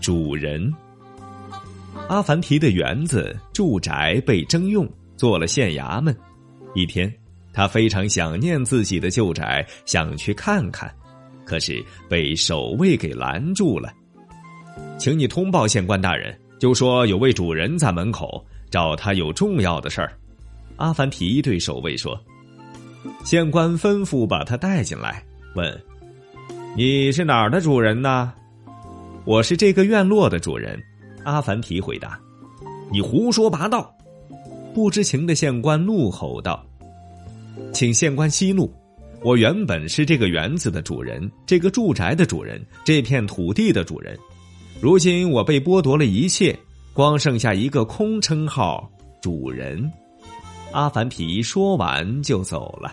主人。阿凡提的园子、住宅被征用，做了县衙门。一天，他非常想念自己的旧宅，想去看看，可是被守卫给拦住了。请你通报县官大人，就说有位主人在门口，找他有重要的事儿。阿凡提对守卫说：“县官吩咐把他带进来，问：你是哪儿的主人呢？我是这个院落的主人。”阿凡提回答：“你胡说八道！”不知情的县官怒吼道：“请县官息怒！我原本是这个园子的主人，这个住宅的主人，这片土地的主人。如今我被剥夺了一切，光剩下一个空称号——主人。”阿凡提说完就走了。